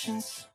patience.